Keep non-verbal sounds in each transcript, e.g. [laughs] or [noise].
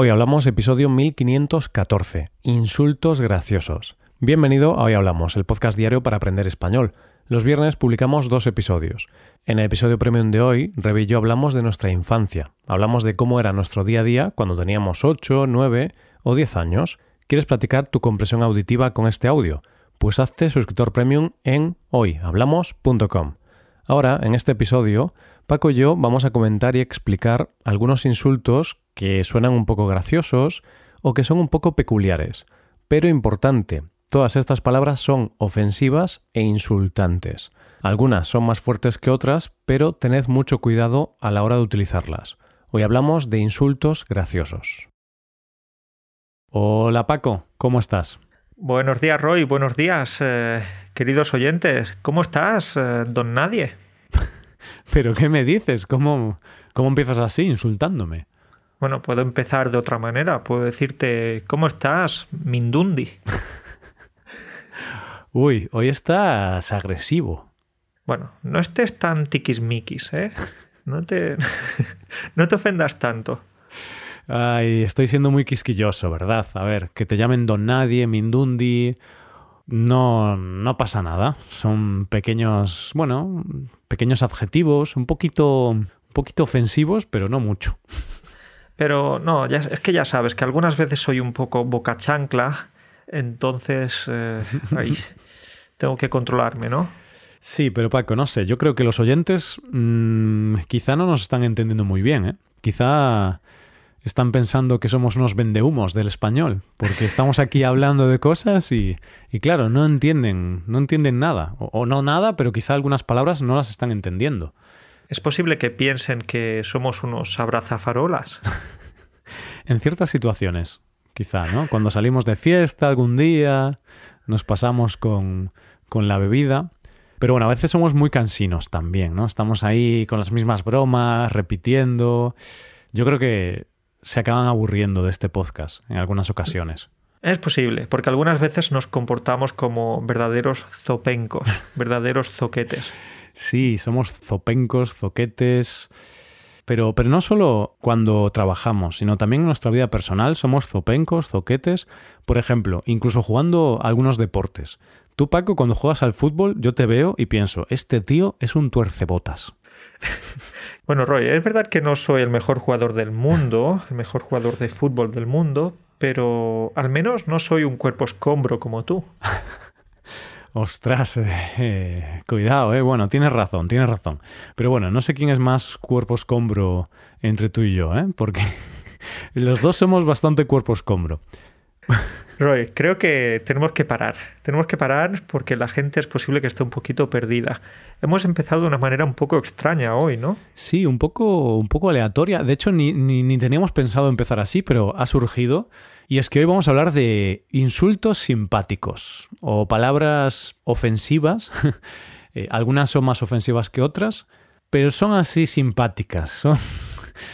Hoy hablamos episodio 1514, Insultos graciosos. Bienvenido a Hoy Hablamos, el podcast diario para aprender español. Los viernes publicamos dos episodios. En el episodio premium de hoy, Rebe y yo hablamos de nuestra infancia. Hablamos de cómo era nuestro día a día cuando teníamos 8, 9 o 10 años. ¿Quieres platicar tu compresión auditiva con este audio? Pues hazte suscriptor premium en hoyhablamos.com. Ahora, en este episodio, Paco y yo vamos a comentar y explicar algunos insultos que suenan un poco graciosos o que son un poco peculiares. Pero importante, todas estas palabras son ofensivas e insultantes. Algunas son más fuertes que otras, pero tened mucho cuidado a la hora de utilizarlas. Hoy hablamos de insultos graciosos. Hola Paco, ¿cómo estás? Buenos días Roy, buenos días eh, queridos oyentes. ¿Cómo estás, eh, don Nadie? [laughs] ¿Pero qué me dices? ¿Cómo, ¿Cómo empiezas así, insultándome? Bueno, puedo empezar de otra manera. Puedo decirte, ¿cómo estás, Mindundi? [laughs] Uy, hoy estás agresivo. Bueno, no estés tan tiquismiquis, ¿eh? No te, [laughs] no te ofendas tanto. Ay, estoy siendo muy quisquilloso, ¿verdad? A ver, que te llamen Don Nadie, Mindundi. No, no pasa nada. Son pequeños, bueno, pequeños adjetivos, un poquito, un poquito ofensivos, pero no mucho. Pero no, ya, es que ya sabes que algunas veces soy un poco boca chancla, entonces eh, [laughs] ahí tengo que controlarme, ¿no? Sí, pero Paco, no sé, yo creo que los oyentes mmm, quizá no nos están entendiendo muy bien, ¿eh? Quizá están pensando que somos unos vendehumos del español, porque estamos aquí hablando de cosas y, y claro, no entienden, no entienden nada, o, o, no nada, pero quizá algunas palabras no las están entendiendo. Es posible que piensen que somos unos abrazafarolas. [laughs] en ciertas situaciones, quizá, ¿no? Cuando salimos de fiesta algún día, nos pasamos con, con la bebida. Pero bueno, a veces somos muy cansinos también, ¿no? Estamos ahí con las mismas bromas, repitiendo. Yo creo que se acaban aburriendo de este podcast en algunas ocasiones. Es posible, porque algunas veces nos comportamos como verdaderos zopencos, [laughs] verdaderos zoquetes. Sí, somos zopencos, zoquetes. Pero, pero no solo cuando trabajamos, sino también en nuestra vida personal somos zopencos, zoquetes. Por ejemplo, incluso jugando algunos deportes. Tú, Paco, cuando juegas al fútbol, yo te veo y pienso, este tío es un tuercebotas. [laughs] Bueno, Roy, es verdad que no soy el mejor jugador del mundo, el mejor jugador de fútbol del mundo, pero al menos no soy un cuerpo escombro como tú. [laughs] Ostras, eh, cuidado, eh. Bueno, tienes razón, tienes razón. Pero bueno, no sé quién es más cuerpo escombro entre tú y yo, ¿eh? Porque [laughs] los dos somos bastante cuerpo escombro. [laughs] Roy, creo que tenemos que parar. Tenemos que parar porque la gente es posible que esté un poquito perdida. Hemos empezado de una manera un poco extraña hoy, ¿no? Sí, un poco, un poco aleatoria. De hecho, ni, ni, teníamos pensado empezar así, pero ha surgido. Y es que hoy vamos a hablar de insultos simpáticos o palabras ofensivas. [laughs] eh, algunas son más ofensivas que otras, pero son así simpáticas. [laughs]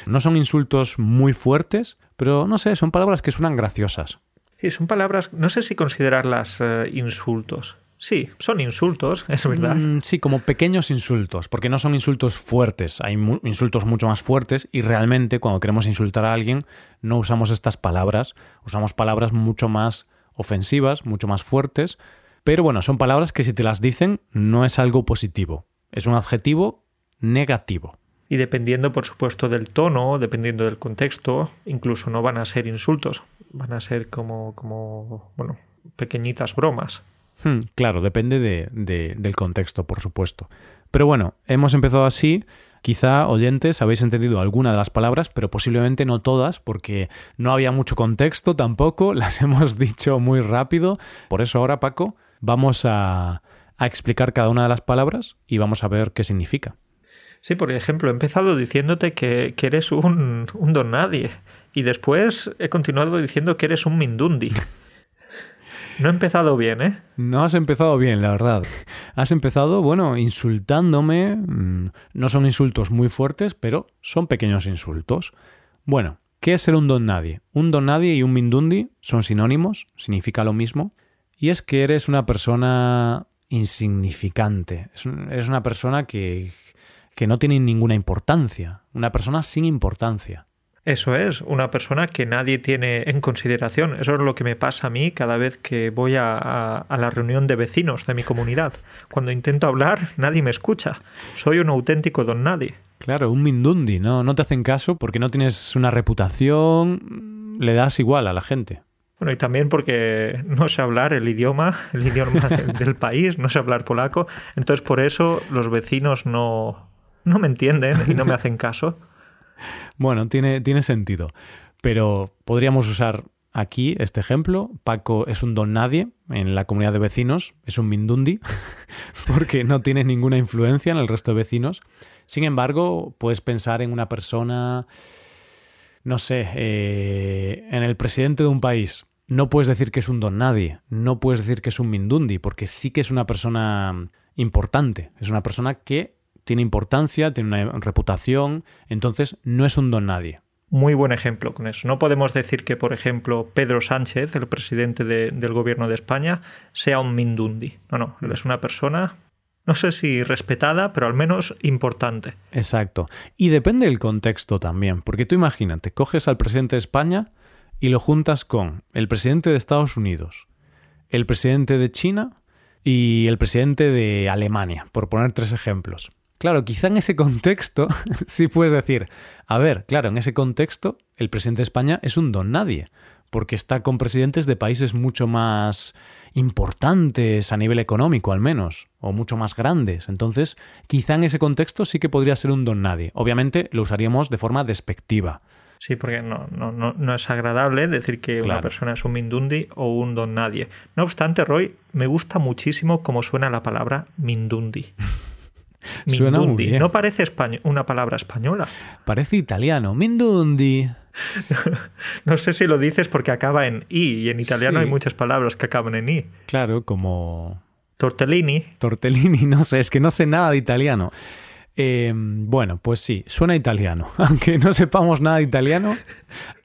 No son insultos muy fuertes, pero no sé, son palabras que suenan graciosas. Sí, son palabras, no sé si considerarlas uh, insultos. Sí, son insultos, [laughs] es verdad. Mm, sí, como pequeños insultos, porque no son insultos fuertes, hay mu insultos mucho más fuertes y realmente cuando queremos insultar a alguien no usamos estas palabras, usamos palabras mucho más ofensivas, mucho más fuertes, pero bueno, son palabras que si te las dicen no es algo positivo, es un adjetivo negativo. Y dependiendo, por supuesto, del tono, dependiendo del contexto, incluso no van a ser insultos, van a ser como, como bueno, pequeñitas bromas. Hmm, claro, depende de, de, del contexto, por supuesto. Pero bueno, hemos empezado así. Quizá, oyentes, habéis entendido alguna de las palabras, pero posiblemente no todas, porque no había mucho contexto tampoco, [laughs] las hemos dicho muy rápido. Por eso ahora, Paco, vamos a, a explicar cada una de las palabras y vamos a ver qué significa. Sí, por ejemplo, he empezado diciéndote que, que eres un, un, don nadie y después he continuado diciendo que eres un mindundi. No he empezado bien, ¿eh? No has empezado bien, la verdad. Has empezado, bueno, insultándome. No son insultos muy fuertes, pero son pequeños insultos. Bueno, ¿qué es ser un don nadie? Un don nadie y un mindundi son sinónimos, significa lo mismo. Y es que eres una persona insignificante. Eres una persona que, que no tienen ninguna importancia, una persona sin importancia. Eso es, una persona que nadie tiene en consideración. Eso es lo que me pasa a mí cada vez que voy a, a, la reunión de vecinos de mi comunidad. Cuando intento hablar, nadie me escucha. Soy un auténtico don nadie. Claro, un mindundi, ¿no? No te hacen caso porque no tienes una reputación, le das igual a la gente. Bueno, y también porque no sé hablar el idioma, el idioma [laughs] del país, no sé hablar polaco. Entonces, por eso los vecinos no, no me entienden y no me hacen caso. Bueno, tiene, tiene sentido. Pero podríamos usar aquí este ejemplo. Paco es un don nadie en la comunidad de vecinos, es un mindundi, [laughs] porque no tiene ninguna influencia en el resto de vecinos. Sin embargo, puedes pensar en una persona, no sé, eh, en el presidente de un país. No puedes decir que es un don nadie, no puedes decir que es un mindundi, porque sí que es una persona importante, es una persona que tiene importancia, tiene una reputación, entonces no es un don nadie. Muy buen ejemplo con eso. No podemos decir que, por ejemplo, Pedro Sánchez, el presidente del gobierno de España, sea un mindundi. No, no, él es una persona, no sé si respetada, pero al menos importante. Exacto. Y depende del contexto también, porque tú imagínate, coges al presidente de España y lo juntas con el presidente de Estados Unidos, el presidente de China y el presidente de Alemania, por poner tres ejemplos. Claro, quizá en ese contexto [laughs] sí puedes decir, a ver, claro, en ese contexto el presidente de España es un don nadie, porque está con presidentes de países mucho más importantes a nivel económico al menos, o mucho más grandes. Entonces, quizá en ese contexto sí que podría ser un don nadie. Obviamente lo usaríamos de forma despectiva. Sí, porque no, no, no, es agradable decir que una persona es un mindundi o un don nadie. No obstante, Roy, me gusta muchísimo cómo suena la palabra mindundi. [laughs] Mindundi. No parece una palabra española. Parece italiano. Mindundi. [laughs] no sé si lo dices porque acaba en i y en italiano hay muchas palabras que acaban en i. Claro, como tortellini. Tortellini, no sé, es que no sé nada de italiano. Em, bueno, pues sí, suena italiano. [laughs] Aunque no sepamos nada de italiano,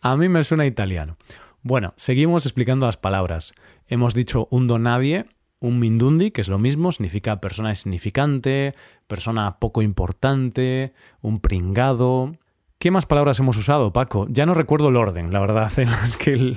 a mí me suena italiano. Bueno, seguimos explicando las palabras. Hemos dicho un nadie un mindundi, que es lo mismo, significa persona insignificante, persona poco importante, un pringado. ¿Qué más palabras hemos usado, Paco? Ya no recuerdo el orden, la verdad, en las que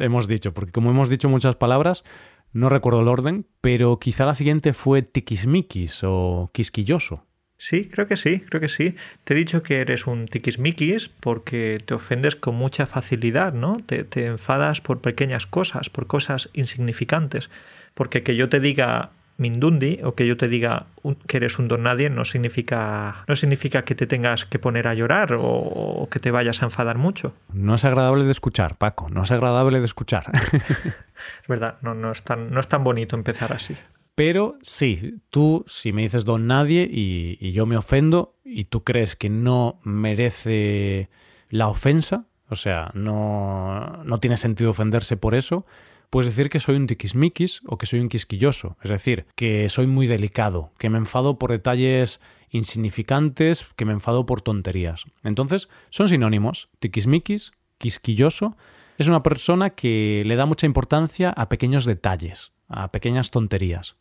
hemos dicho, porque como hemos dicho muchas palabras, no recuerdo el orden, pero quizá la siguiente fue tiquismiquis o quisquilloso. Sí, creo que sí, creo que sí. Te he dicho que eres un tiquismiquis porque te ofendes con mucha facilidad, ¿no? Te, te enfadas por pequeñas cosas, por cosas insignificantes. Porque que yo te diga Mindundi o que yo te diga que eres un don nadie no significa no significa que te tengas que poner a llorar o, que te vayas a enfadar mucho. No es agradable de escuchar, Paco, no es agradable de escuchar. [laughs] es verdad, no, no, es tan, no es tan bonito empezar así. Pero sí, tú si me dices don nadie y, y yo me ofendo y tú crees que no merece la ofensa, o sea, no, no tiene sentido ofenderse por eso, puedes decir que soy un tiquismiquis o que soy un quisquilloso, es decir, que soy muy delicado, que me enfado por detalles insignificantes, que me enfado por tonterías. Entonces, son sinónimos. Tiquismiquis, quisquilloso, es una persona que le da mucha importancia a pequeños detalles, a pequeñas tonterías.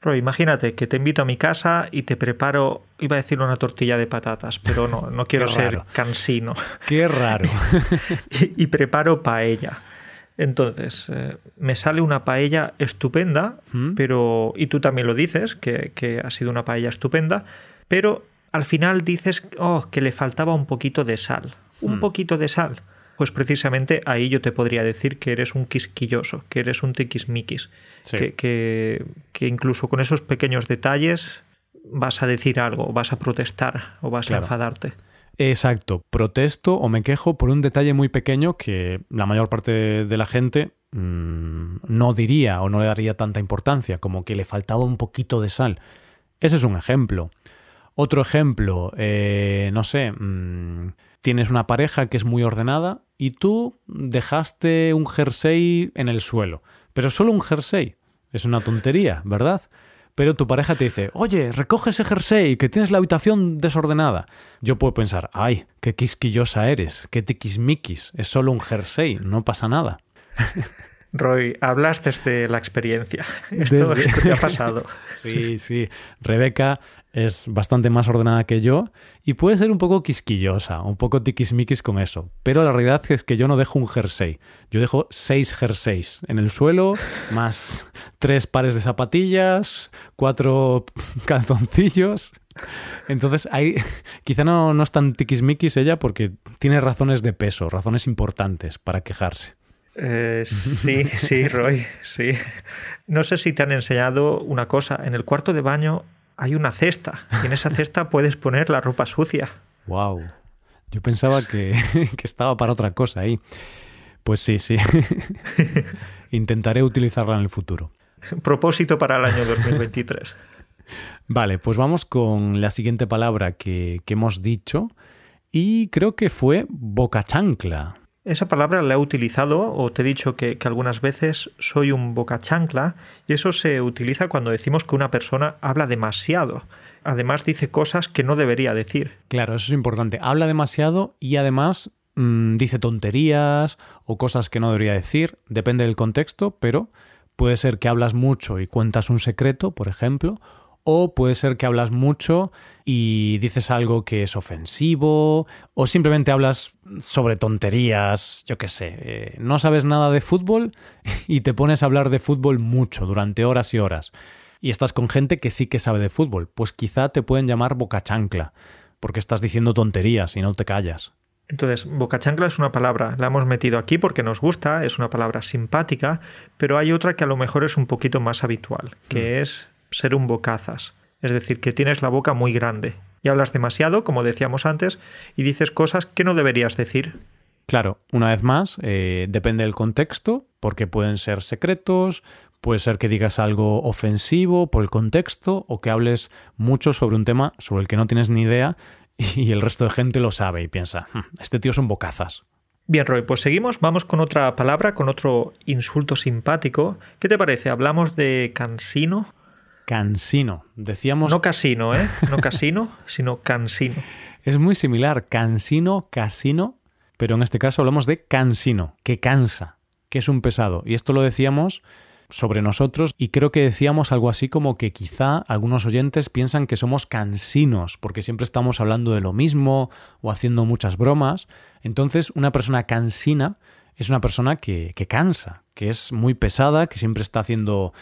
Pero imagínate que te invito a mi casa y te preparo, iba a decir una tortilla de patatas, pero no, no [laughs] quiero ser cansino. Qué raro. [laughs] y, y preparo paella. Entonces, eh, me sale una paella estupenda, ¿Mm? pero. Y tú también lo dices, que, ha sido una paella estupenda, pero al final dices oh, que le faltaba un poquito de sal. Un ¿Mm? poquito de sal. Pues precisamente ahí yo te podría decir que eres un quisquilloso, que eres un tiquismiquis. Que, que, que, incluso con esos pequeños detalles vas a decir algo, vas a protestar o vas a enfadarte. Exacto, protesto o me quejo por un detalle muy pequeño que la mayor parte de la gente mm, no diría o no le daría tanta importancia, como que le faltaba un poquito de sal. Ese es un ejemplo. Otro ejemplo, eh, no sé, mm, tienes una pareja que es muy ordenada y tú dejaste un jersey en el suelo, pero solo un jersey. Es una tontería, ¿verdad? Pero tu pareja te dice, oye, recoge ese jersey, que tienes la habitación desordenada. Yo puedo pensar, ay, qué quisquillosa eres, qué tiquismiquis, es solo un jersey, no pasa nada. [laughs] Roy, hablas desde la experiencia. [laughs] Esto, esto te ha [laughs] pasado. sí, sí. Rebeca es bastante más ordenada que yo y puede ser un poco quisquillosa, un poco tiquismiquis con eso. Pero la realidad es que yo no dejo un jersey. Yo dejo seis jerseys en el suelo, [laughs] más tres pares de zapatillas, cuatro calzoncillos. Entonces, ahí quizá no, no es tan tiquismiquis ella porque tiene razones de peso, razones importantes para quejarse. Eh, sí, [laughs] sí, Roy, sí. No sé si te han enseñado una cosa. En el cuarto de baño hay una cesta y en esa cesta puedes poner la ropa sucia. Wow. Yo pensaba que, [laughs] que estaba para otra cosa ahí. Pues sí, sí. [laughs] Intentaré utilizarla en el futuro. Propósito para el año 2023. Vale, pues vamos con la siguiente palabra que, que hemos dicho y creo que fue boca chancla. Esa palabra la he utilizado o te he dicho que, algunas veces soy un boca chancla y eso se utiliza cuando decimos que una persona habla demasiado. Además dice cosas que no debería decir. Claro, eso es importante. Habla demasiado y además mm, dice tonterías o cosas que no debería decir. Depende del contexto, pero puede ser que hablas mucho y cuentas un secreto, por ejemplo, o puede ser que hablas mucho y dices algo que es ofensivo, o simplemente hablas sobre tonterías, yo qué sé, eh, no sabes nada de fútbol [laughs] y te pones a hablar de fútbol mucho, durante horas y horas, y estás con gente que sí que sabe de fútbol, pues quizá te pueden llamar boca chancla, porque estás diciendo tonterías y no te callas. Entonces, boca chancla es una palabra, la hemos metido aquí porque nos gusta, es una palabra simpática, pero hay otra que a lo mejor es un poquito más habitual, que mm. es ser un bocazas, es decir, que tienes la boca muy grande y hablas demasiado, como decíamos antes, y dices cosas que no deberías decir. Claro, una vez más, eh, depende del contexto, porque pueden ser secretos, puede ser que digas algo ofensivo por el contexto o que hables mucho sobre un tema sobre el que no tienes ni idea [laughs] y el resto de gente lo sabe y piensa, hmm, este tío son bocazas. Bien, Roy, pues seguimos. Vamos con otra palabra, con otro insulto simpático. ¿Qué te parece? ¿Hablamos de cansino? Cansino. Decíamos. No casino, ¿eh? No casino, [laughs] sino cansino. Es muy similar. Cansino, casino. Pero en este caso hablamos de cansino, que cansa, que es un pesado. Y esto lo decíamos sobre nosotros y creo que decíamos algo así como que quizá algunos oyentes piensan que somos cansinos porque siempre estamos hablando de lo mismo o haciendo muchas bromas. Entonces una persona cansina es una persona que, que cansa, que es muy pesada, que siempre está haciendo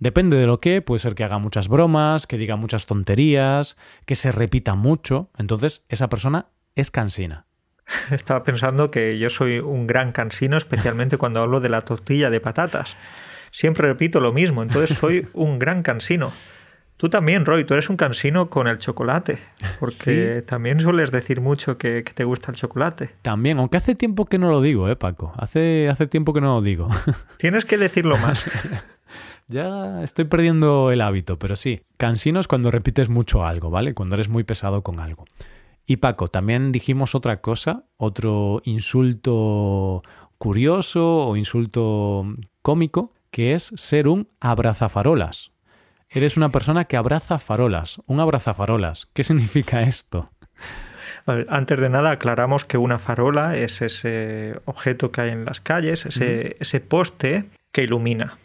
Depende de lo que, puede ser que haga muchas bromas, que diga muchas tonterías, que se repita mucho. Entonces, esa persona es cansina. [laughs] Estaba pensando que yo soy un gran cansino, especialmente cuando hablo de la tortilla de patatas. Siempre repito lo mismo, entonces soy [laughs] un gran cansino. Tú también, Roy, tú eres un cansino con el chocolate, porque también sueles decir mucho que, te gusta el chocolate. También, aunque hace tiempo que no lo digo, ¿eh, Paco? Hace, hace tiempo que no lo digo. Tienes que decirlo más. [laughs] Ya estoy perdiendo el hábito, pero sí, cansino es cuando repites mucho algo, ¿vale? Cuando eres muy pesado con algo. Y Paco, también dijimos otra cosa, otro insulto curioso o insulto cómico, que es ser un abrazafarolas. Eres una persona que abraza farolas, un abrazafarolas. ¿Qué significa esto? Antes de nada aclaramos que una farola es ese objeto que hay en las calles, ese, ese poste que ilumina.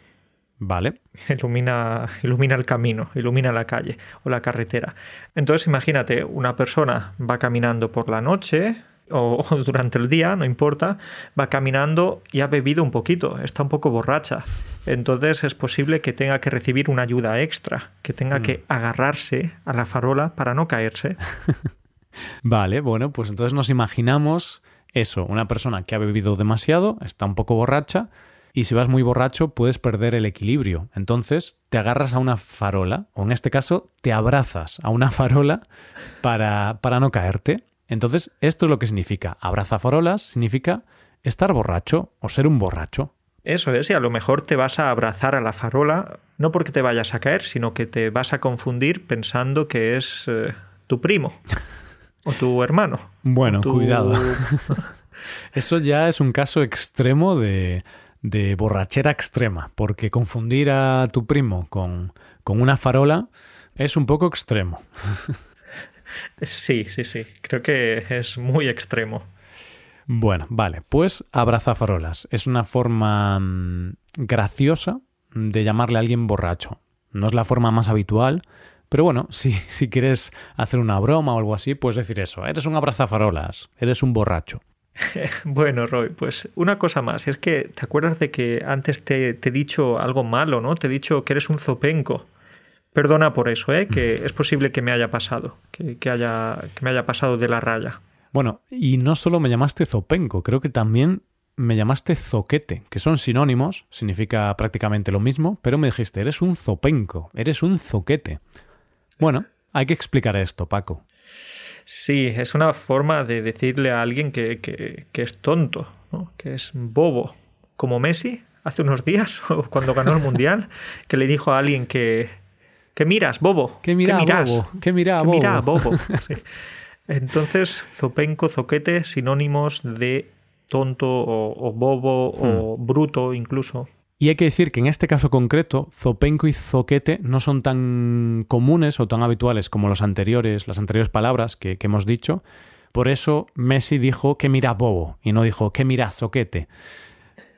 Vale. [laughs] Ilumina, ilumina el camino, ilumina la calle o la carretera. Entonces imagínate, una persona va caminando por la noche [laughs] o, durante el día, no importa, va caminando y ha bebido un poquito, está un poco borracha. Entonces es posible que tenga que recibir una ayuda extra, que tenga que mm. agarrarse a la farola para no caerse. [laughs] vale, bueno, pues entonces nos imaginamos eso, una persona que ha bebido demasiado, está un poco borracha, y si vas muy borracho puedes perder el equilibrio. Entonces te agarras a una farola, o en este caso te abrazas a una [laughs] farola para, para no caerte. Entonces esto es lo que significa. Abraza farolas significa estar borracho o ser un borracho. Eso es, y a lo mejor te vas a abrazar a la farola, no porque te vayas a caer, sino que te vas a confundir pensando que es eh, tu primo o tu hermano. Bueno, cuidado. [laughs] Eso ya es un caso extremo de, de borrachera extrema, porque confundir a tu primo con, con una farola es un poco extremo. [laughs] Sí, sí, sí, creo que es muy extremo. Bueno, vale, pues abrazafarolas. Es una forma mm, graciosa de llamarle a alguien borracho. No es la forma más habitual, pero bueno, [laughs] si, si quieres hacer una broma o algo así, puedes decir eso. Eres un abrazafarolas, eres un borracho. [laughs] Bueno, Roy, pues una cosa más. Es que, ¿te acuerdas de que antes te, te, he dicho algo malo, ¿no? Te he dicho que eres un zopenco. Perdona por eso, ¿eh? Que es posible que me haya pasado, que, que, haya, que me haya pasado de la raya. Bueno, y no solo me llamaste zopenco, creo que también me llamaste zoquete, que son sinónimos, significa prácticamente lo mismo, pero me dijiste, eres un zopenco, eres un zoquete. Bueno, hay que explicar esto, Paco. Sí, es una forma de decirle a alguien que, que, que es tonto, ¿no? que es bobo, como Messi hace unos días, [laughs] cuando ganó el Mundial, que le dijo a alguien que, ¿Qué miras, bobo? ¿Qué mira, bobo? ¿Qué mira, bobo? Mira, bobo? [laughs] Sí. Entonces, zopenco, zoquete, sinónimos de tonto o, o bobo hmm. o bruto incluso. Y hay que decir que en este caso concreto, zopenco y zoquete no son tan comunes o tan habituales como los anteriores, las anteriores palabras que, que hemos dicho. Por eso Messi dijo que mira bobo y no dijo que mira zoquete.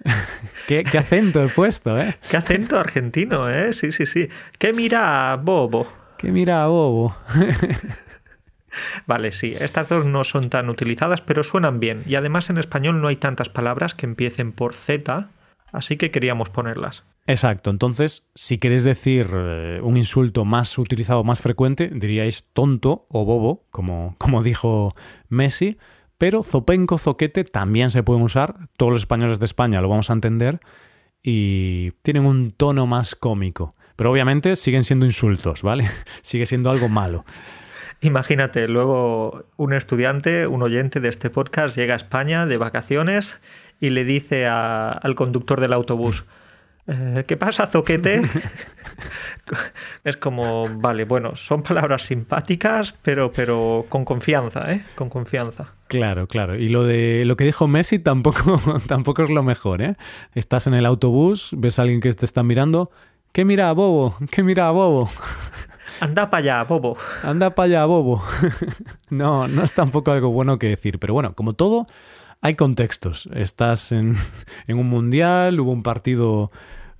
[laughs] ¿Qué, acento he puesto, ¿eh? Qué acento argentino, ¿eh? Sí, sí, sí. ¿Qué mira Bobo? ¿Qué mira Bobo? [laughs] Vale, sí, estas dos no son tan utilizadas, pero suenan bien. Y además en español no hay tantas palabras que empiecen por Z, así que queríamos ponerlas. Exacto, entonces si queréis decir eh, un insulto más utilizado, más frecuente, diríais tonto o bobo, como, como dijo Messi, pero zopenco, zoquete también se pueden usar. Todos los españoles de España lo vamos a entender y tienen un tono más cómico. Pero obviamente siguen siendo insultos, ¿vale? [laughs] Sigue siendo algo malo. Imagínate, luego un estudiante, un oyente de este podcast llega a España de vacaciones y le dice al conductor del autobús, eh, ¿Qué pasa, zoquete? [laughs] es como, vale, bueno, son palabras simpáticas, pero, pero con confianza, ¿eh? Con confianza. Claro, claro. Y lo de lo que dijo Messi tampoco, [laughs] tampoco es lo mejor, ¿eh? Estás en el autobús, ves a alguien que te está mirando. ¿Qué mira, bobo? ¿Qué mira, bobo? Anda para allá, bobo. Anda para allá, bobo. [laughs] no, no es tampoco algo bueno que decir. Pero bueno, como todo, hay contextos. Estás [laughs] en, un mundial, hubo un partido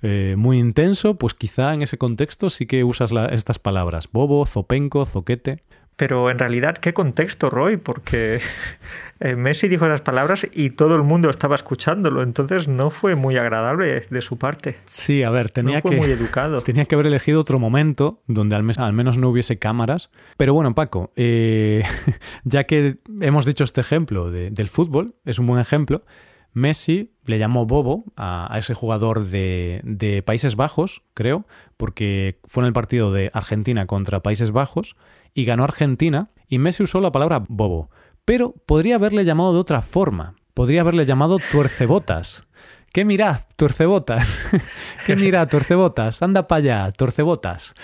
eh, muy intenso, pues quizá en ese contexto sí que usas estas palabras, bobo, zopenco, zoquete. Pero en realidad, ¿qué contexto, Roy? Porque [laughs] eh, Messi dijo esas palabras y todo el mundo estaba escuchándolo, entonces no fue muy agradable de su parte. Sí, a ver, tenía fue que muy educado. [laughs] tenía que haber elegido otro momento donde al, al menos no hubiese cámaras. Pero bueno, Paco, eh, [laughs] ya que hemos dicho este ejemplo del fútbol, es un buen ejemplo. Messi le llamó Bobo a, ese jugador de, de, Países Bajos, creo, porque fue en el partido de Argentina contra Países Bajos y ganó Argentina y Messi usó la palabra Bobo. Pero podría haberle llamado de otra forma. Podría haberle llamado tuercebotas. ¿Qué mira, tuercebotas? [laughs] ¿Qué mira, tuercebotas? Anda para allá, tuercebotas.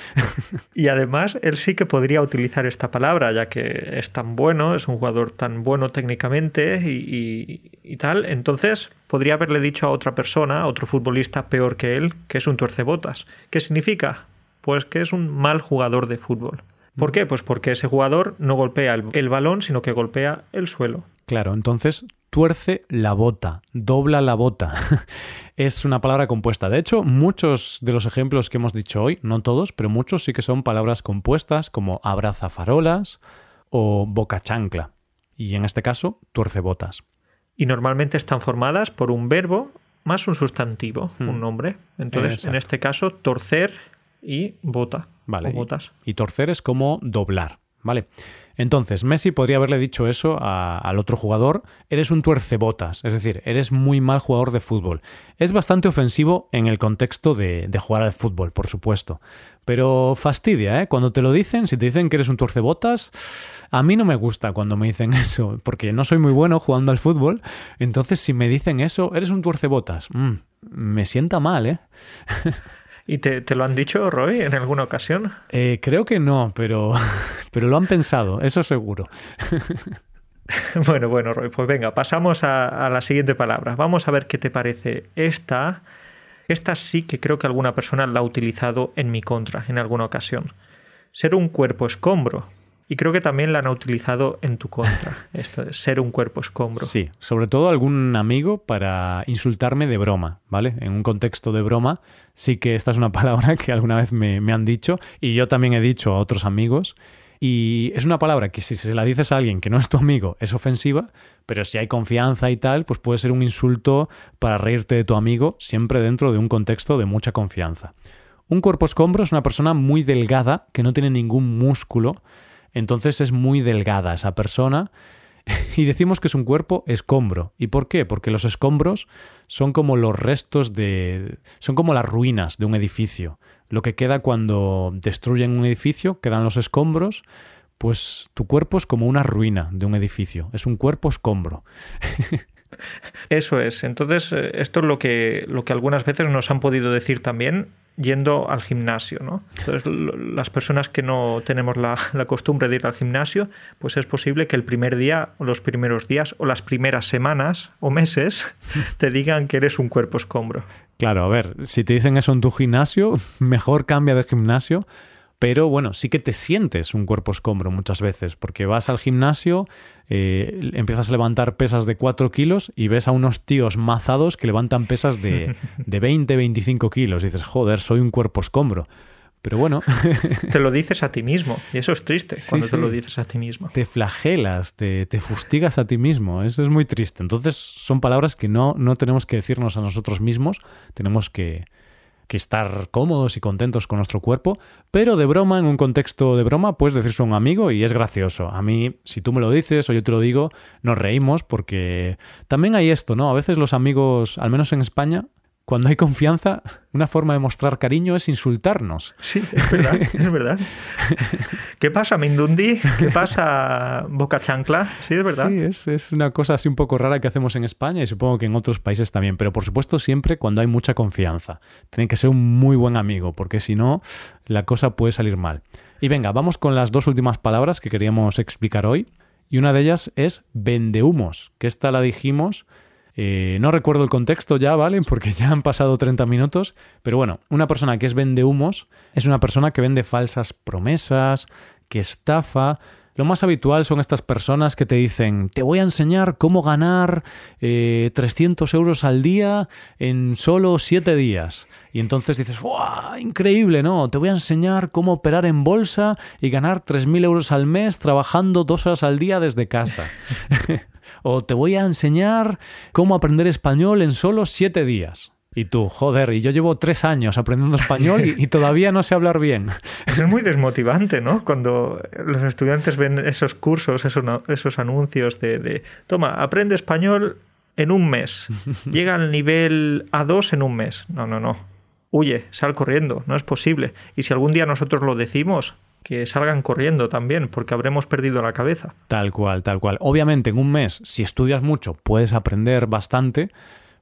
y además, él sí que podría utilizar esta palabra, ya que es tan bueno, es un jugador tan bueno técnicamente y, y, tal. Entonces, podría haberle dicho a otra persona, a otro futbolista peor que él, que es un tuercebotas. ¿Qué significa? Pues que es un mal jugador de fútbol. ¿Por qué? Pues porque ese jugador no golpea el, balón, sino que golpea el suelo. Claro, entonces tuerce la bota, dobla la bota. [laughs] es una palabra compuesta. De hecho, muchos de los ejemplos que hemos dicho hoy, no todos, pero muchos sí que son palabras compuestas como abraza farolas o boca chancla. Y en este caso, tuerce botas. Y normalmente están formadas por un verbo más un sustantivo, un hmm. nombre. Entonces, en este caso, torcer y bota. Vale. Y, torcer es como doblar. ¿Vale? Entonces, Messi podría haberle dicho eso al otro jugador, eres un tuercebotas, es decir, eres muy mal jugador de fútbol. Es bastante ofensivo en el contexto de, de, jugar al fútbol, por supuesto. Pero fastidia, ¿eh? Cuando te lo dicen, si te dicen que eres un tuercebotas, a mí no me gusta cuando me dicen [laughs] eso, porque no soy muy bueno jugando al fútbol. Entonces, si me dicen eso, eres un tuercebotas, mm, me sienta mal, ¿eh? [laughs] ¿Y te, lo han dicho, Roy, en alguna ocasión? Eh, creo que no, pero, [laughs] pero lo han pensado, eso seguro. [laughs] bueno, bueno, Roy, pues venga, pasamos a, la siguiente palabra. Vamos a ver qué te parece esta. Esta sí que creo que alguna persona la ha utilizado en mi contra en alguna ocasión. Ser un cuerpo escombro. Y creo que también la han utilizado en tu contra, [laughs] esto de ser un cuerpo escombro. Sí, sobre todo algún amigo para insultarme de broma, ¿vale? En un contexto de broma, sí que esta es una [laughs] palabra que alguna vez me, me han dicho y yo también he dicho a otros amigos. Y es una palabra que si se la dices a alguien que no es tu amigo es ofensiva, pero si hay confianza y tal, pues puede ser un insulto para reírte de tu amigo, siempre dentro de un contexto de mucha confianza. Un cuerpo escombro es una persona muy delgada que no tiene ningún músculo, entonces es muy delgada esa persona [laughs] y decimos que es un cuerpo escombro. ¿Y por qué? Porque los escombros son como los restos de... son como las ruinas de un edificio. Lo que queda cuando destruyen un edificio, quedan los escombros, pues tu cuerpo es como una ruina de un edificio, es un cuerpo escombro. [laughs] Eso es. Entonces, eh, esto es lo que, lo que algunas veces nos han podido decir también yendo al gimnasio, ¿no? Entonces, las personas que no tenemos la, [laughs] la, costumbre de ir al gimnasio, pues es posible que el primer día, o los primeros días, o las primeras semanas o meses, [laughs] te digan que eres un cuerpo escombro. Claro, a ver, si te dicen eso en tu gimnasio, [laughs] mejor cambia de gimnasio pero bueno, sí que te sientes un cuerpo escombro muchas veces, porque vas al gimnasio, eh, empiezas a levantar pesas de 4 kilos y ves a unos tíos mazados que levantan pesas de, [laughs] de 20, 25 kilos. Y dices, joder, soy un cuerpo escombro. Pero bueno. [laughs] te lo dices a ti mismo. Y eso es triste cuando te lo dices a ti mismo. Te flagelas, te, te, fustigas a ti mismo. Eso es muy triste. Entonces son palabras que no, no tenemos que decirnos a nosotros mismos. Tenemos que, que estar cómodos y contentos con nuestro cuerpo, pero de broma, en un contexto de broma, puedes decirse a un amigo y es gracioso. A mí, si tú me lo dices o yo te lo digo, nos reímos porque también hay esto, ¿no? A veces los amigos, al menos en España, cuando hay confianza, una forma de mostrar cariño es insultarnos. Sí, es verdad, es verdad. ¿Qué pasa, Mindundi? ¿Qué pasa, Boca Chancla? Sí, es verdad. Sí, es, es, una cosa así un poco rara que hacemos en España y supongo que en otros países también, pero por supuesto siempre cuando hay mucha confianza. Tiene que ser un muy buen amigo, porque si no, la cosa puede salir mal. Y venga, vamos con las dos últimas palabras que queríamos explicar hoy. Y una de ellas es vendehumos, que esta la dijimos eh, no recuerdo el contexto ya, ¿vale? [laughs] Porque ya han pasado 30 minutos. Pero bueno, una persona que es vende humos es una persona que vende falsas promesas, que estafa. Lo más habitual son estas personas que te dicen, te voy a enseñar cómo ganar 300 eh, euros al día en solo 7 días. Y entonces dices, ¡wow! Increíble, ¿no? Te voy a enseñar cómo operar en bolsa y ganar 3.000 euros al mes trabajando dos horas al día desde casa. [laughs] o te voy a enseñar cómo aprender español en solo siete días. Y tú, joder, y yo llevo tres años aprendiendo español y, todavía no sé hablar bien. [laughs] Es muy desmotivante, ¿no? Cuando los estudiantes ven esos cursos, esos, esos anuncios de, de, toma, aprende español en un mes. [laughs] Llega al nivel A2 en un mes. No, no, no. Huye, sal corriendo, no es posible. Y si algún día nosotros lo decimos, que salgan corriendo también, porque habremos perdido la cabeza. Tal cual, tal cual. Obviamente, en un mes, si estudias mucho, puedes aprender bastante,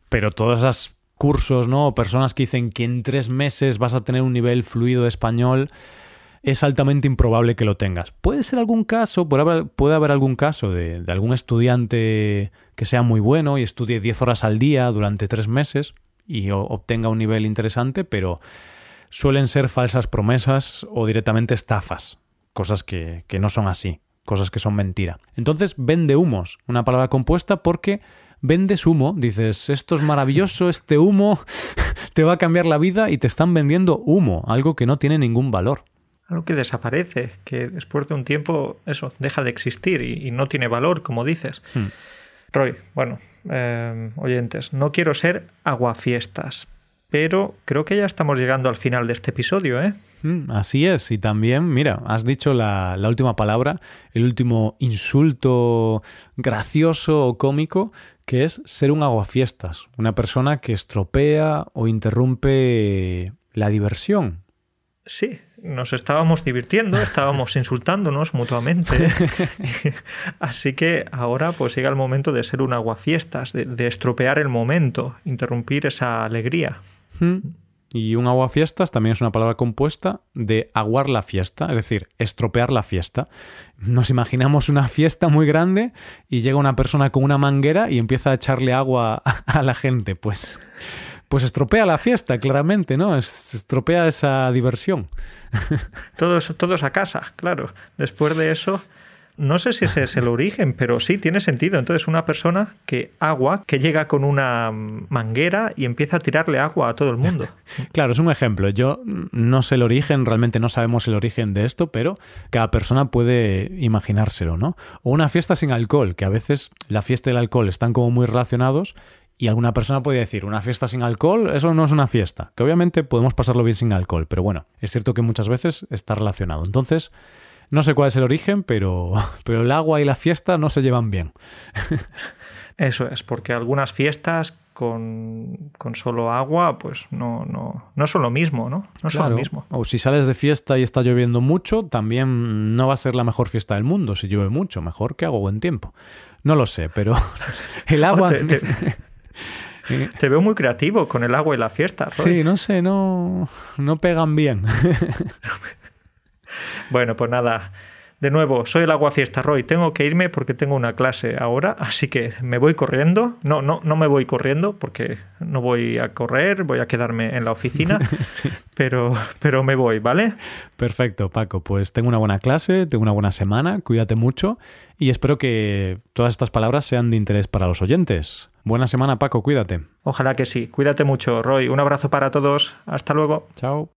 pero todos esos cursos, ¿no? Personas que dicen que en tres meses vas a tener un nivel fluido de español, es altamente improbable que lo tengas. Puede ser algún caso, puede haber, puede haber algún caso de, de, algún estudiante que sea muy bueno y estudie 10 horas al día durante tres meses y obtenga un nivel interesante, pero suelen ser falsas promesas o directamente estafas, cosas que, no son así, cosas que son mentira. Entonces, vende humos, una palabra compuesta porque vendes humo, dices, esto es maravilloso, este humo [laughs] te va a cambiar la vida y te están vendiendo humo, algo que no tiene ningún valor. Algo que desaparece, que después de un tiempo, eso, deja de existir y, no tiene valor, como dices. Hmm. Roy, bueno, eh, oyentes, no quiero ser aguafiestas, pero creo que ya estamos llegando al final de este episodio, ¿eh? Mm, así es, y también, mira, has dicho la, la, última palabra, el último insulto gracioso o cómico, que es ser un aguafiestas, una persona que estropea o interrumpe la diversión. Sí, nos estábamos divirtiendo, estábamos [laughs] insultándonos mutuamente. [laughs] Así que ahora pues llega el momento de ser un aguafiestas, de, de estropear el momento, interrumpir esa alegría. Y un aguafiestas también es una palabra compuesta de aguar la fiesta, es decir, estropear la fiesta. Nos imaginamos una fiesta muy grande y llega una persona con una manguera y empieza a echarle agua a la gente. Pues, pues estropea la fiesta, claramente, ¿no? Estropea esa diversión. todos, todos a casa, claro. Después de eso, no sé si ese es el origen, pero sí tiene sentido. Entonces, una persona que agua, que llega con una manguera y empieza a tirarle agua a todo el mundo. [laughs] claro, es un ejemplo. Yo no sé el origen, realmente no sabemos el origen de esto, pero cada persona puede imaginárselo, ¿no? O una fiesta sin alcohol, que a veces la fiesta y el alcohol están como muy relacionados y alguna persona puede decir, una fiesta sin alcohol, eso no es una fiesta. Que obviamente podemos pasarlo bien sin alcohol, pero bueno, es cierto que muchas veces está relacionado. Entonces, no sé cuál es el origen, pero, [laughs] pero el agua y la fiesta no se llevan bien. [laughs] Eso es, porque algunas fiestas con, solo agua, pues no, no, no son lo mismo, ¿no? No son lo mismo. O si sales de fiesta y está lloviendo mucho, también no va a ser la mejor fiesta del mundo si llueve mucho. Mejor que hago buen tiempo. No lo sé, pero [laughs] el agua... te, veo muy creativo con el agua y la fiesta. Sí, no sé, no, no pegan bien. Bueno, pues nada. De nuevo, soy el agua fiesta, Roy. Tengo que irme porque tengo una clase ahora, así que me voy corriendo. No, no, no me voy corriendo porque no voy a correr, voy a quedarme en la oficina, [laughs] pero, pero me voy, ¿vale? Perfecto, Paco. Pues tengo una buena clase, tengo una buena semana, cuídate mucho y espero que todas estas palabras sean de interés para los oyentes. Buena semana, Paco, cuídate. Ojalá que sí. Cuídate mucho, Roy. Un abrazo para todos. Hasta luego. Chao.